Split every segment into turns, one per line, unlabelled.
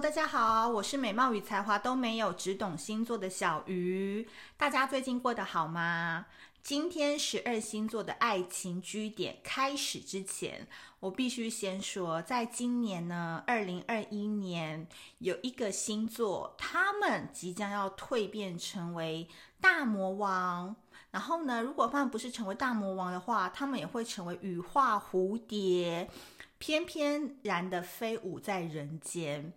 大家好，我是美貌与才华都没有，只懂星座的小鱼。大家最近过得好吗？今天十二星座的爱情居点开始之前，我必须先说，在今年呢，二零二一年有一个星座，他们即将要蜕变成为大魔王。然后呢，如果他们不是成为大魔王的话，他们也会成为羽化蝴蝶。翩翩然的飞舞在人间，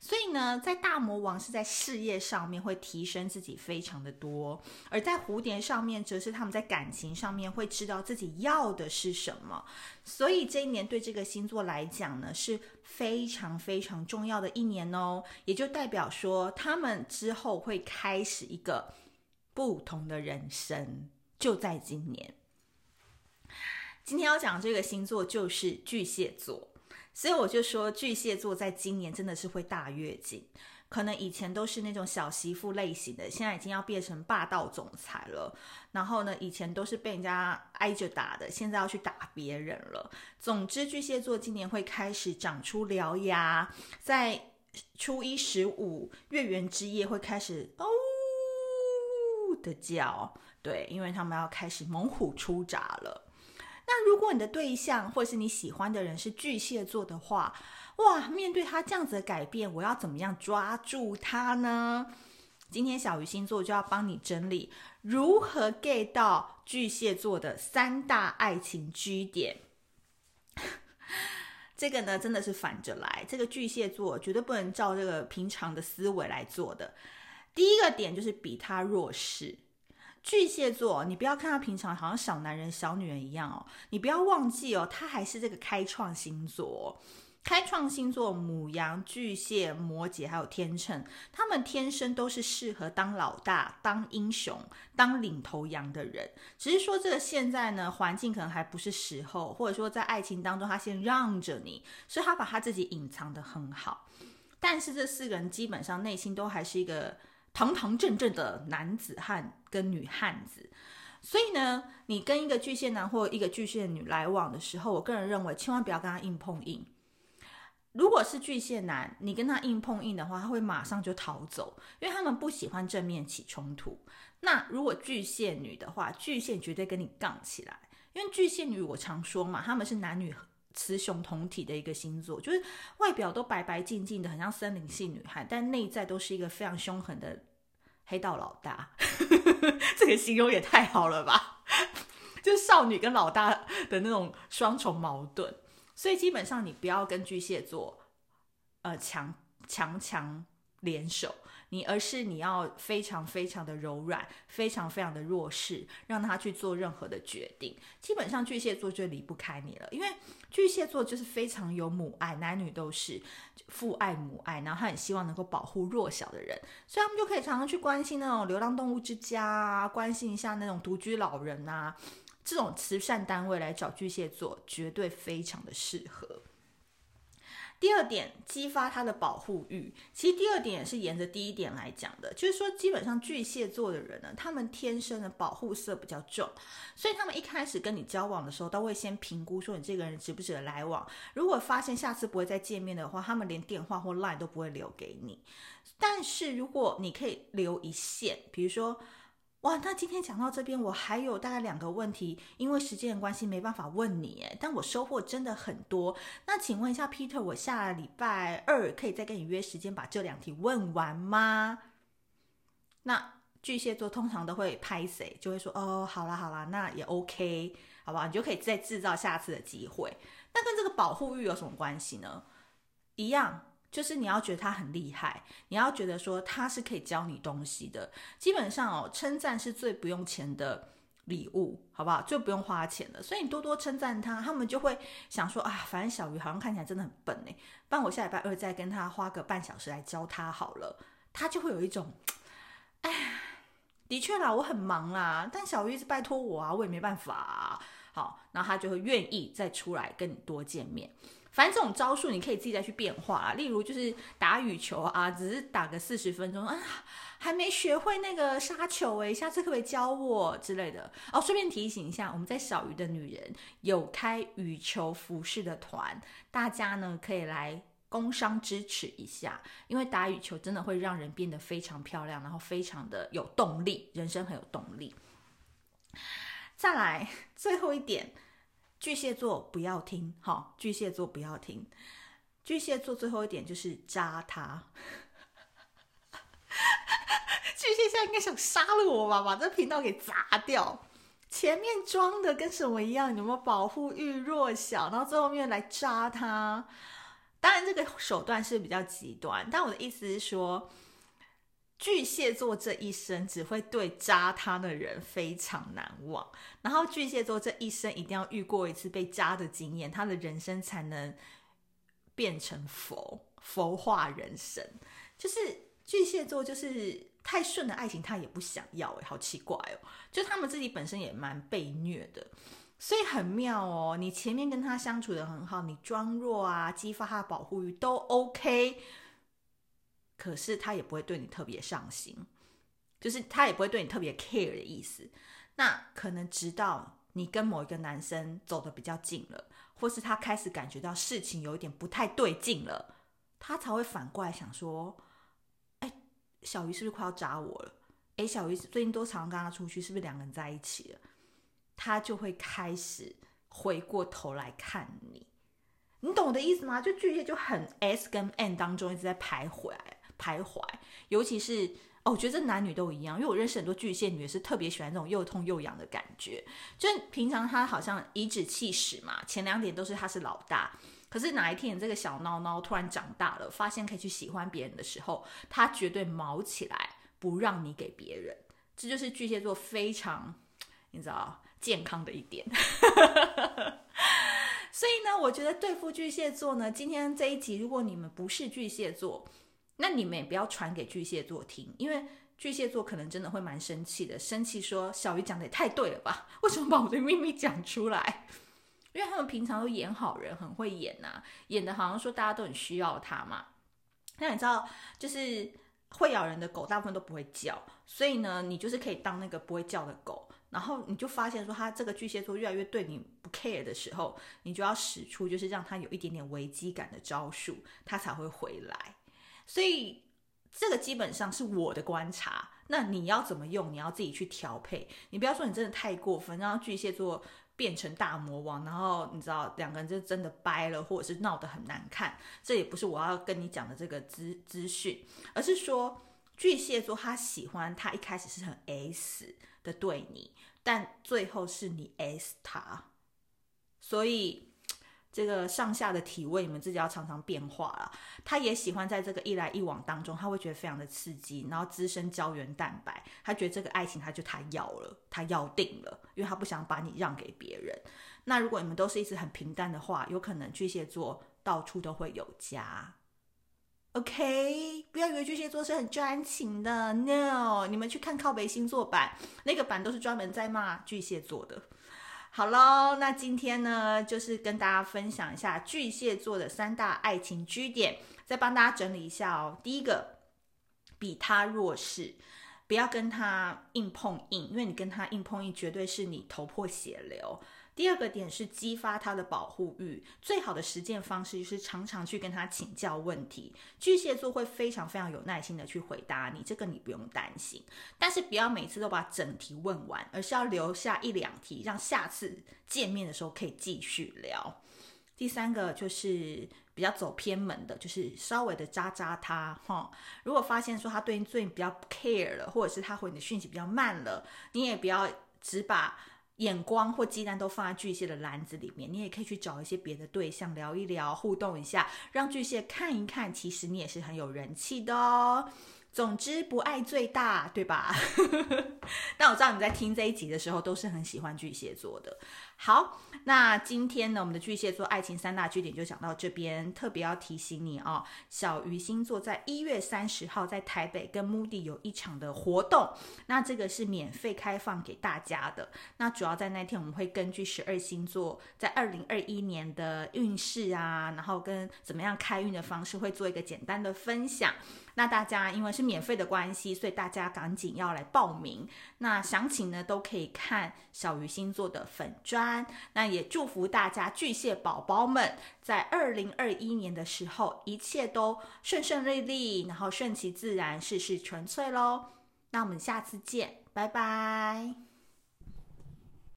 所以呢，在大魔王是在事业上面会提升自己非常的多，而在蝴蝶上面则是他们在感情上面会知道自己要的是什么。所以这一年对这个星座来讲呢，是非常非常重要的一年哦，也就代表说他们之后会开始一个不同的人生，就在今年。今天要讲这个星座就是巨蟹座，所以我就说巨蟹座在今年真的是会大跃进，可能以前都是那种小媳妇类型的，现在已经要变成霸道总裁了。然后呢，以前都是被人家挨着打的，现在要去打别人了。总之，巨蟹座今年会开始长出獠牙，在初一十五月圆之夜会开始哦的叫，对，因为他们要开始猛虎出闸了。那如果你的对象或是你喜欢的人是巨蟹座的话，哇，面对他这样子的改变，我要怎么样抓住他呢？今天小鱼星座就要帮你整理如何 get 到巨蟹座的三大爱情 G 点。这个呢，真的是反着来，这个巨蟹座绝对不能照这个平常的思维来做的。第一个点就是比他弱势。巨蟹座，你不要看他平常好像小男人、小女人一样哦，你不要忘记哦，他还是这个开创星座。开创星座母羊、巨蟹、摩羯还有天秤，他们天生都是适合当老大、当英雄、当领头羊的人。只是说这个现在呢，环境可能还不是时候，或者说在爱情当中他先让着你，所以他把他自己隐藏得很好。但是这四个人基本上内心都还是一个。堂堂正正的男子汉跟女汉子，所以呢，你跟一个巨蟹男或一个巨蟹女来往的时候，我个人认为千万不要跟他硬碰硬。如果是巨蟹男，你跟他硬碰硬的话，他会马上就逃走，因为他们不喜欢正面起冲突。那如果巨蟹女的话，巨蟹绝对跟你杠起来，因为巨蟹女我常说嘛，他们是男女雌雄同体的一个星座，就是外表都白白净净的，很像森林系女孩，但内在都是一个非常凶狠的黑道老大。这个形容也太好了吧？就是少女跟老大的那种双重矛盾，所以基本上你不要跟巨蟹座，呃，强强强联手。你而是你要非常非常的柔软，非常非常的弱势，让他去做任何的决定。基本上巨蟹座就离不开你了，因为巨蟹座就是非常有母爱，男女都是父爱母爱，然后他很希望能够保护弱小的人，所以他们就可以常常去关心那种流浪动物之家啊，关心一下那种独居老人啊，这种慈善单位来找巨蟹座，绝对非常的适合。第二点，激发他的保护欲。其实第二点也是沿着第一点来讲的，就是说，基本上巨蟹座的人呢，他们天生的保护色比较重，所以他们一开始跟你交往的时候，都会先评估说你这个人值不值得来往。如果发现下次不会再见面的话，他们连电话或 line 都不会留给你。但是如果你可以留一线，比如说。哇，那今天讲到这边，我还有大概两个问题，因为时间的关系没办法问你，但我收获真的很多。那请问一下，Peter，我下礼拜二可以再跟你约时间把这两题问完吗？那巨蟹座通常都会拍谁，就会说哦，好啦好啦，那也 OK，好不好？你就可以再制造下次的机会。那跟这个保护欲有什么关系呢？一样。就是你要觉得他很厉害，你要觉得说他是可以教你东西的。基本上哦，称赞是最不用钱的礼物，好不好？最不用花钱的。所以你多多称赞他，他们就会想说啊，反正小鱼好像看起来真的很笨呢，不然我下礼拜二再跟他花个半小时来教他好了。他就会有一种，哎，的确啦，我很忙啦，但小鱼一直拜托我啊，我也没办法。好，然后他就会愿意再出来跟你多见面。反正这种招数你可以自己再去变化啊，例如就是打羽球啊，只是打个四十分钟啊，还没学会那个杀球诶，下次可不可以教我之类的哦？顺便提醒一下，我们在小鱼的女人有开羽球服饰的团，大家呢可以来工商支持一下，因为打羽球真的会让人变得非常漂亮，然后非常的有动力，人生很有动力。再来最后一点，巨蟹座不要听，好，巨蟹座不要听。巨蟹座最后一点就是渣他。巨蟹现在应该想杀了我吧，把这频道给砸掉。前面装的跟什么一样？有没有保护欲弱小？然后最后面来扎他。当然，这个手段是比较极端，但我的意思是说，巨蟹座这一生只会对渣他的人非常难忘。然后，巨蟹座这一生一定要遇过一次被渣的经验，他的人生才能变成佛，佛化人生。就是巨蟹座，就是太顺的爱情他也不想要，哎，好奇怪哦。就他们自己本身也蛮被虐的。所以很妙哦，你前面跟他相处得很好，你装弱啊，激发他的保护欲都 OK，可是他也不会对你特别上心，就是他也不会对你特别 care 的意思。那可能直到你跟某一个男生走得比较近了，或是他开始感觉到事情有一点不太对劲了，他才会反过来想说：“哎，小鱼是不是快要渣我了？哎，小鱼最近都常常跟他出去，是不是两个人在一起了？”他就会开始回过头来看你，你懂我的意思吗？就巨蟹就很 S 跟 N 当中一直在徘徊徘徊，尤其是哦，我觉得这男女都一样，因为我认识很多巨蟹女是特别喜欢这种又痛又痒的感觉。就平常他好像颐指气使嘛，前两点都是他是老大，可是哪一天你这个小孬孬突然长大了，发现可以去喜欢别人的时候，他绝对毛起来不让你给别人。这就是巨蟹座非常，你知道。健康的一点，所以呢，我觉得对付巨蟹座呢，今天这一集，如果你们不是巨蟹座，那你们也不要传给巨蟹座听，因为巨蟹座可能真的会蛮生气的，生气说小鱼讲的也太对了吧？为什么把我的秘密讲出来？因为他们平常都演好人，很会演呐、演的好像说大家都很需要他嘛。那你知道，就是会咬人的狗大部分都不会叫，所以呢，你就是可以当那个不会叫的狗。然后你就发现说，他这个巨蟹座越来越对你不 care 的时候，你就要使出就是让他有一点点危机感的招数，他才会回来。所以这个基本上是我的观察。那你要怎么用？你要自己去调配。你不要说你真的太过分，让巨蟹座变成大魔王，然后你知道两个人就真的掰了，或者是闹得很难看。这也不是我要跟你讲的这个资资讯，而是说巨蟹座他喜欢他一开始是很 S。的对你，但最后是你 S 他，所以这个上下的体位你们自己要常常变化了。他也喜欢在这个一来一往当中，他会觉得非常的刺激，然后滋生胶原蛋白。他觉得这个爱情他就他要了，他要定了，因为他不想把你让给别人。那如果你们都是一直很平淡的话，有可能巨蟹座到处都会有家。OK，不要以为巨蟹座是很专情的，No，你们去看靠北星座版，那个版都是专门在骂巨蟹座的。好喽，那今天呢，就是跟大家分享一下巨蟹座的三大爱情据点，再帮大家整理一下哦。第一个，比他弱势，不要跟他硬碰硬，因为你跟他硬碰硬，绝对是你头破血流。第二个点是激发他的保护欲，最好的实践方式就是常常去跟他请教问题。巨蟹座会非常非常有耐心的去回答你，这个你不用担心。但是不要每次都把整题问完，而是要留下一两题，让下次见面的时候可以继续聊。第三个就是比较走偏门的，就是稍微的渣渣他哈。如果发现说他对你最近比较 care 了，或者是他回你的讯息比较慢了，你也不要只把。眼光或鸡蛋都放在巨蟹的篮子里面，你也可以去找一些别的对象聊一聊，互动一下，让巨蟹看一看，其实你也是很有人气的哦。总之，不爱最大，对吧？但我知道你在听这一集的时候，都是很喜欢巨蟹座的。好，那今天呢，我们的巨蟹座爱情三大据点就讲到这边。特别要提醒你哦，小鱼星座在一月三十号在台北跟 Moody 有一场的活动，那这个是免费开放给大家的。那主要在那天，我们会根据十二星座在二零二一年的运势啊，然后跟怎么样开运的方式，会做一个简单的分享。那大家因为是免费的关系，所以大家赶紧要来报名。那详情呢都可以看小鱼星座的粉那也祝福大家巨蟹宝宝们在二零二一年的时候一切都顺顺利利，然后顺其自然，事事纯粹喽。那我们下次见，拜拜。